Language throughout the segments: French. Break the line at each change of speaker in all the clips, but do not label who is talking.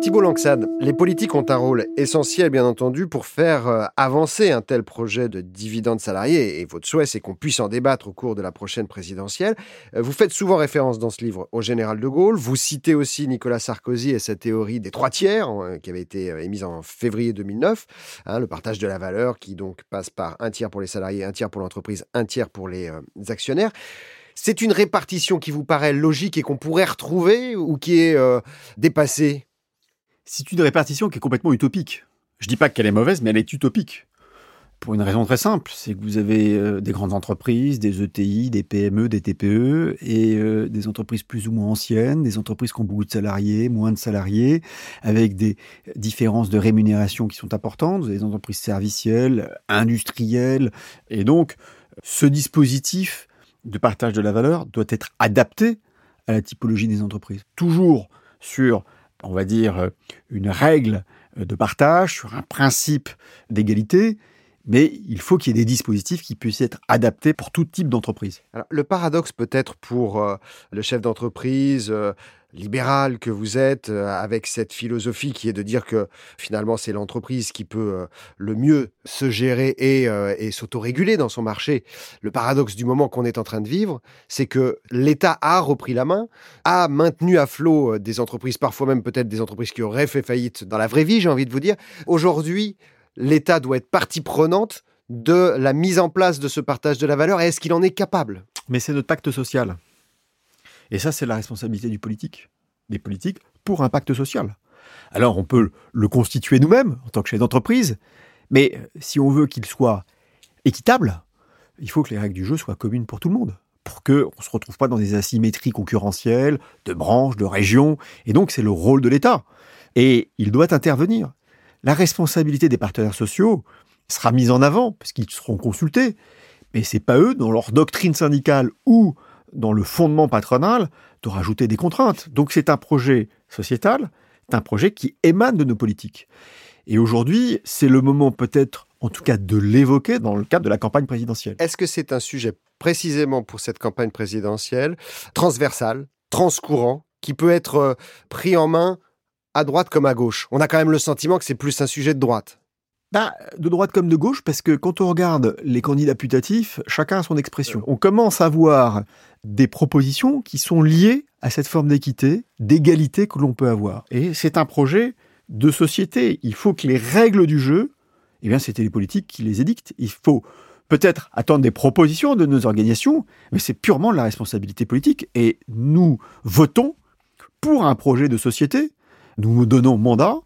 Thibault Langsad, les politiques ont un rôle essentiel, bien entendu, pour faire euh, avancer un tel projet de dividende salarié. Et votre souhait, c'est qu'on puisse en débattre au cours de la prochaine présidentielle. Euh, vous faites souvent référence dans ce livre au général de Gaulle. Vous citez aussi Nicolas Sarkozy et sa théorie des trois tiers, euh, qui avait été émise en février 2009. Hein, le partage de la valeur qui donc passe par un tiers pour les salariés, un tiers pour l'entreprise, un tiers pour les actionnaires. C'est une répartition qui vous paraît logique et qu'on pourrait retrouver ou qui est dépassée?
C'est une répartition qui est complètement utopique. Je dis pas qu'elle est mauvaise, mais elle est utopique. Pour une raison très simple, c'est que vous avez euh, des grandes entreprises, des ETI, des PME, des TPE, et euh, des entreprises plus ou moins anciennes, des entreprises qui ont beaucoup de salariés, moins de salariés, avec des différences de rémunération qui sont importantes, des entreprises servicielles, industrielles, et donc ce dispositif de partage de la valeur doit être adapté à la typologie des entreprises. Toujours sur on va dire, euh, une règle euh, de partage, sur un principe d'égalité, mais il faut qu'il y ait des dispositifs qui puissent être adaptés pour tout type d'entreprise.
le paradoxe peut-être pour euh, le chef d'entreprise, libéral que vous êtes, euh, avec cette philosophie qui est de dire que finalement c'est l'entreprise qui peut euh, le mieux se gérer et, euh, et s'autoréguler dans son marché. Le paradoxe du moment qu'on est en train de vivre, c'est que l'État a repris la main, a maintenu à flot des entreprises, parfois même peut-être des entreprises qui auraient fait faillite dans la vraie vie, j'ai envie de vous dire. Aujourd'hui, l'État doit être partie prenante de la mise en place de ce partage de la valeur et est-ce qu'il en est capable?
Mais c'est notre pacte social. Et ça, c'est la responsabilité du politique, des politiques, pour un pacte social. Alors, on peut le constituer nous-mêmes, en tant que chef d'entreprise, mais euh, si on veut qu'il soit équitable, il faut que les règles du jeu soient communes pour tout le monde, pour qu'on ne se retrouve pas dans des asymétries concurrentielles, de branches, de régions, et donc c'est le rôle de l'État. Et il doit intervenir. La responsabilité des partenaires sociaux sera mise en avant, parce qu'ils seront consultés, mais c'est pas eux, dans leur doctrine syndicale ou dans le fondement patronal de rajouter des contraintes. Donc c'est un projet sociétal, c'est un projet qui émane de nos politiques. Et aujourd'hui, c'est le moment peut-être, en tout cas, de l'évoquer dans le cadre de la campagne présidentielle.
Est-ce que c'est un sujet précisément pour cette campagne présidentielle, transversal, transcourant, qui peut être euh, pris en main à droite comme à gauche? On a quand même le sentiment que c'est plus un sujet de droite.
Bah, de droite comme de gauche, parce que quand on regarde les candidats putatifs, chacun a son expression. On commence à voir des propositions qui sont liées à cette forme d'équité, d'égalité que l'on peut avoir. Et c'est un projet de société. Il faut que les règles du jeu, eh bien, c'était les politiques qui les édictent. Il faut peut-être attendre des propositions de nos organisations, mais c'est purement la responsabilité politique. Et nous votons pour un projet de société. Nous nous donnons mandat.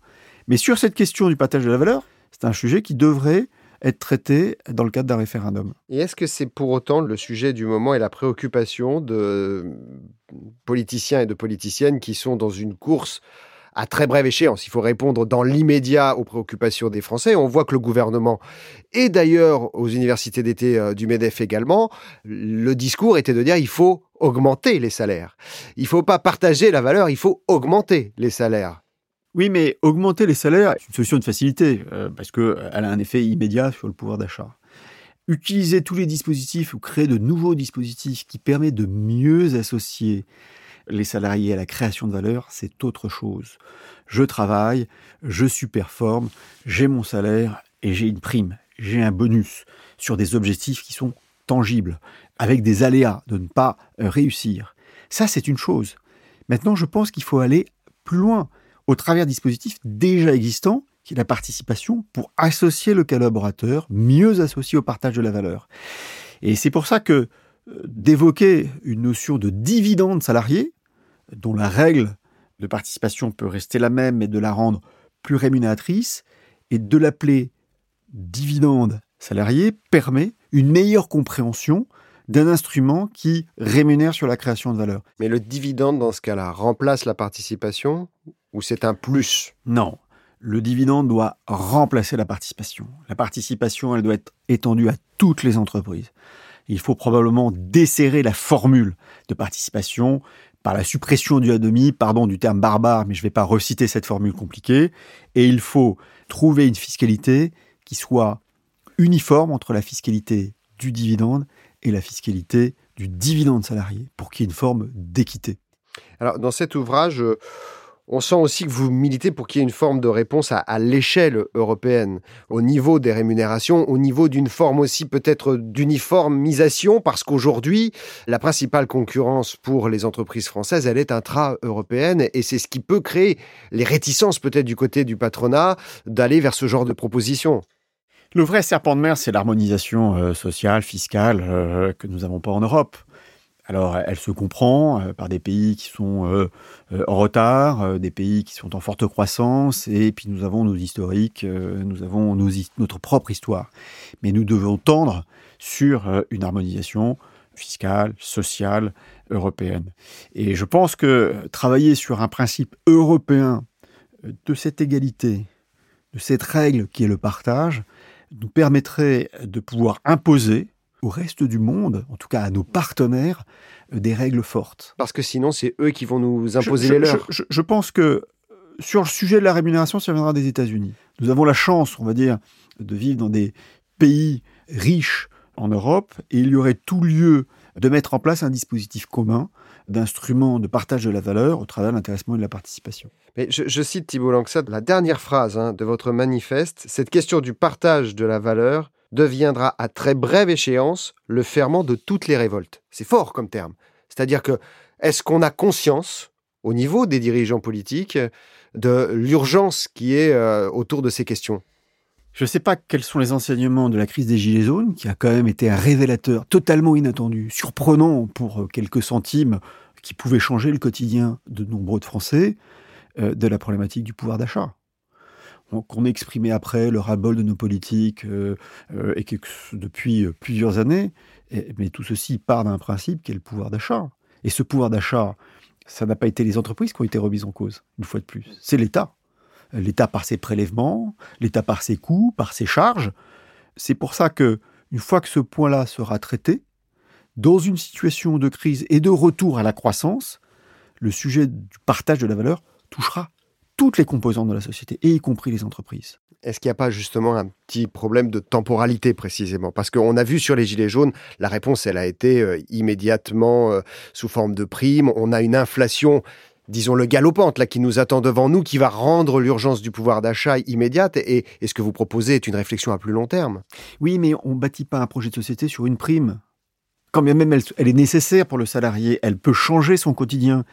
Mais sur cette question du partage de la valeur, c'est un sujet qui devrait être traité dans le cadre d'un référendum.
Et est-ce que c'est pour autant le sujet du moment et la préoccupation de politiciens et de politiciennes qui sont dans une course à très brève échéance? Il faut répondre dans l'immédiat aux préoccupations des Français. On voit que le gouvernement, et d'ailleurs aux universités d'été euh, du MEDEF également, le discours était de dire il faut augmenter les salaires. Il ne faut pas partager la valeur, il faut augmenter les salaires.
Oui, mais augmenter les salaires, c'est une solution de facilité, euh, parce qu'elle euh, a un effet immédiat sur le pouvoir d'achat. Utiliser tous les dispositifs ou créer de nouveaux dispositifs qui permettent de mieux associer les salariés à la création de valeur, c'est autre chose. Je travaille, je superforme, j'ai mon salaire et j'ai une prime, j'ai un bonus sur des objectifs qui sont tangibles, avec des aléas de ne pas euh, réussir. Ça, c'est une chose. Maintenant, je pense qu'il faut aller plus loin au travers dispositifs déjà existants, qui est la participation, pour associer le collaborateur, mieux associé au partage de la valeur. Et c'est pour ça que euh, d'évoquer une notion de dividende salarié, dont la règle de participation peut rester la même, mais de la rendre plus rémunératrice, et de l'appeler dividende salarié permet une meilleure compréhension d'un instrument qui rémunère sur la création de valeur.
Mais le dividende, dans ce cas-là, remplace la participation ou c'est un plus?
Non. Le dividende doit remplacer la participation. La participation, elle doit être étendue à toutes les entreprises. Il faut probablement desserrer la formule de participation par la suppression du A pardon du terme barbare, mais je ne vais pas reciter cette formule compliquée. Et il faut trouver une fiscalité qui soit uniforme entre la fiscalité du dividende et la fiscalité du dividende salarié pour qu'il y ait une forme d'équité.
Alors, dans cet ouvrage, On sent aussi que vous militez pour qu'il y ait une forme de réponse à, l'échelle européenne, au niveau des rémunérations, au niveau d'une forme aussi peut-être d'uniformisation, parce qu'aujourd'hui, la principale concurrence pour les entreprises françaises, elle est intra-européenne, et c'est ce qui peut créer les réticences peut-être du côté du patronat d'aller vers ce genre de propositions.
Le vrai serpent de mer, c'est l'harmonisation euh, sociale, fiscale, euh, que nous n'avons pas en Europe. Alors, elle se comprend euh, par des pays qui sont euh, euh, en retard, des pays qui sont en forte croissance, et puis nous avons nos historiques, nous avons notre propre histoire. Mais nous devons tendre sur une harmonisation fiscale, sociale, européenne. Et je pense que travailler sur un principe européen de cette égalité, de cette règle qui est le partage, nous permettrait de pouvoir imposer au reste du monde, en tout cas à nos partenaires, euh, des règles fortes.
Parce que sinon, c'est eux qui vont nous imposer les leurs.
Je, je, pense que euh, sur le sujet de la rémunération, ça viendra des États-Unis. Nous avons la chance, on va dire, de vivre dans des pays riches en Europe, et il y aurait tout lieu de mettre en place un dispositif commun d'instruments de partage de la valeur au travers de l'intéressement et de la participation.
Mais je, je cite Thibault Langsat, la dernière phrase hein, de votre manifeste, cette question du partage de la valeur deviendra à très brève échéance le ferment de toutes les révoltes. C'est fort comme terme. C'est-à-dire que est-ce qu'on a conscience au niveau des dirigeants politiques de l'urgence qui est euh, autour de ces questions?
Je ne sais pas quels sont les enseignements de la crise des Gilets jaunes, qui a quand même été un révélateur totalement inattendu, surprenant pour euh, quelques centimes, qui pouvait changer le quotidien de nombreux de Français, euh, de la problématique du pouvoir d'achat qu'on exprimait après le ras-bol de nos politiques euh, euh, et que depuis euh, plusieurs années. mais tout ceci part d'un principe qui est le pouvoir d'achat. Et ce pouvoir d'achat, ça n'a pas été les entreprises qui ont été remises en cause, une fois de plus. C'est l'État. L'État par ses prélèvements, l'État par ses coûts, par ses charges. C'est pour ça que, une fois que ce point-là sera traité, dans une situation de crise et de retour à la croissance, le sujet du partage de la valeur touchera toutes les composantes de la société, et y compris les entreprises.
Est-ce qu'il n'y a pas justement un petit problème de temporalité précisément? Parce qu'on a vu sur les Gilets jaunes, la réponse, elle a été euh, immédiatement euh, sous forme de primes. On a une inflation disons le galopante là qui nous attend devant nous, qui va rendre l'urgence du pouvoir d'achat immédiate. Et, et, ce que vous proposez est une réflexion à plus long terme.
Oui, mais on bâtit pas un projet de société sur une prime. Quand bien même elle, elle est nécessaire pour le salarié, elle peut changer son quotidien,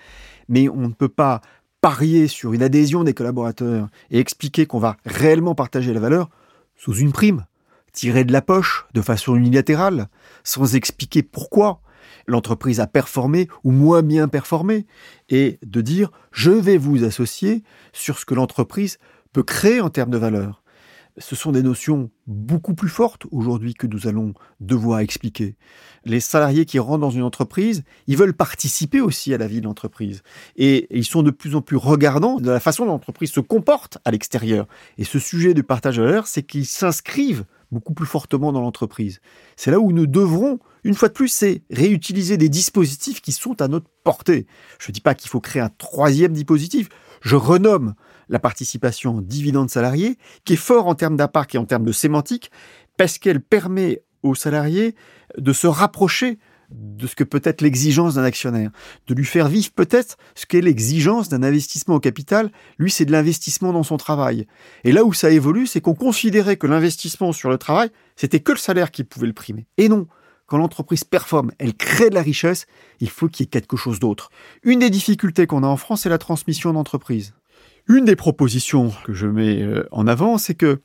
mais on ne peut pas parier sur une adhésion des collaborateurs et expliquer qu'on va réellement partager la valeur sous une prime, tirée de la poche de façon unilatérale, sans expliquer pourquoi l'entreprise a performé ou moins bien performé, et de dire je vais vous associer sur ce que l'entreprise peut créer en termes de valeur ce sont des notions beaucoup plus fortes aujourd'hui que nous allons devoir expliquer. Les salariés qui rentrent dans une entreprise, ils veulent participer aussi à la vie de l'entreprise. Et ils sont de plus en plus regardants de la façon dont l'entreprise se comporte à l'extérieur. Et ce sujet du partage de valeur, c'est qu'ils s'inscrivent beaucoup plus fortement dans l'entreprise. C'est là où nous devrons, une fois de plus, réutiliser des dispositifs qui sont à notre portée. Je ne dis pas qu'il faut créer un troisième dispositif. Je renomme la participation dividende salarié, qui est fort en termes d'impact et en termes de sémantique, parce qu'elle permet aux salariés de se rapprocher de ce que peut être l'exigence d'un actionnaire, de lui faire vivre peut-être ce qu'est l'exigence d'un investissement au capital. Lui, c'est de l'investissement dans son travail. Et là où ça évolue, c'est qu'on considérait que l'investissement sur le travail, c'était que le salaire qui pouvait le primer. Et non, quand l'entreprise performe, elle crée de la richesse, il faut qu'il y ait quelque chose d'autre. Une des difficultés qu'on a en France, c'est la transmission d'entreprise. Une des propositions que je mets euh, en avant, c'est que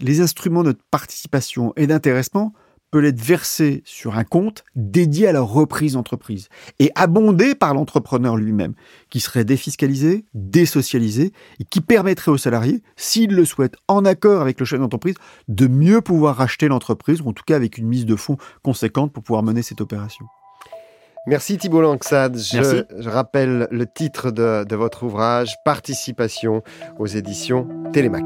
les instruments de participation et d'intéressement peuvent être versés sur un compte dédié à la reprise d'entreprise et abondé par l'entrepreneur lui-même, qui serait défiscalisé, désocialisé et qui permettrait aux salariés, s'ils le souhaitent, en accord avec le chef d'entreprise, de mieux pouvoir racheter l'entreprise ou en tout cas avec une mise de fonds conséquente pour pouvoir mener cette opération.
Merci Thibault Langsad. Je, je, rappelle le titre de, de votre ouvrage, Participation aux éditions Télémac.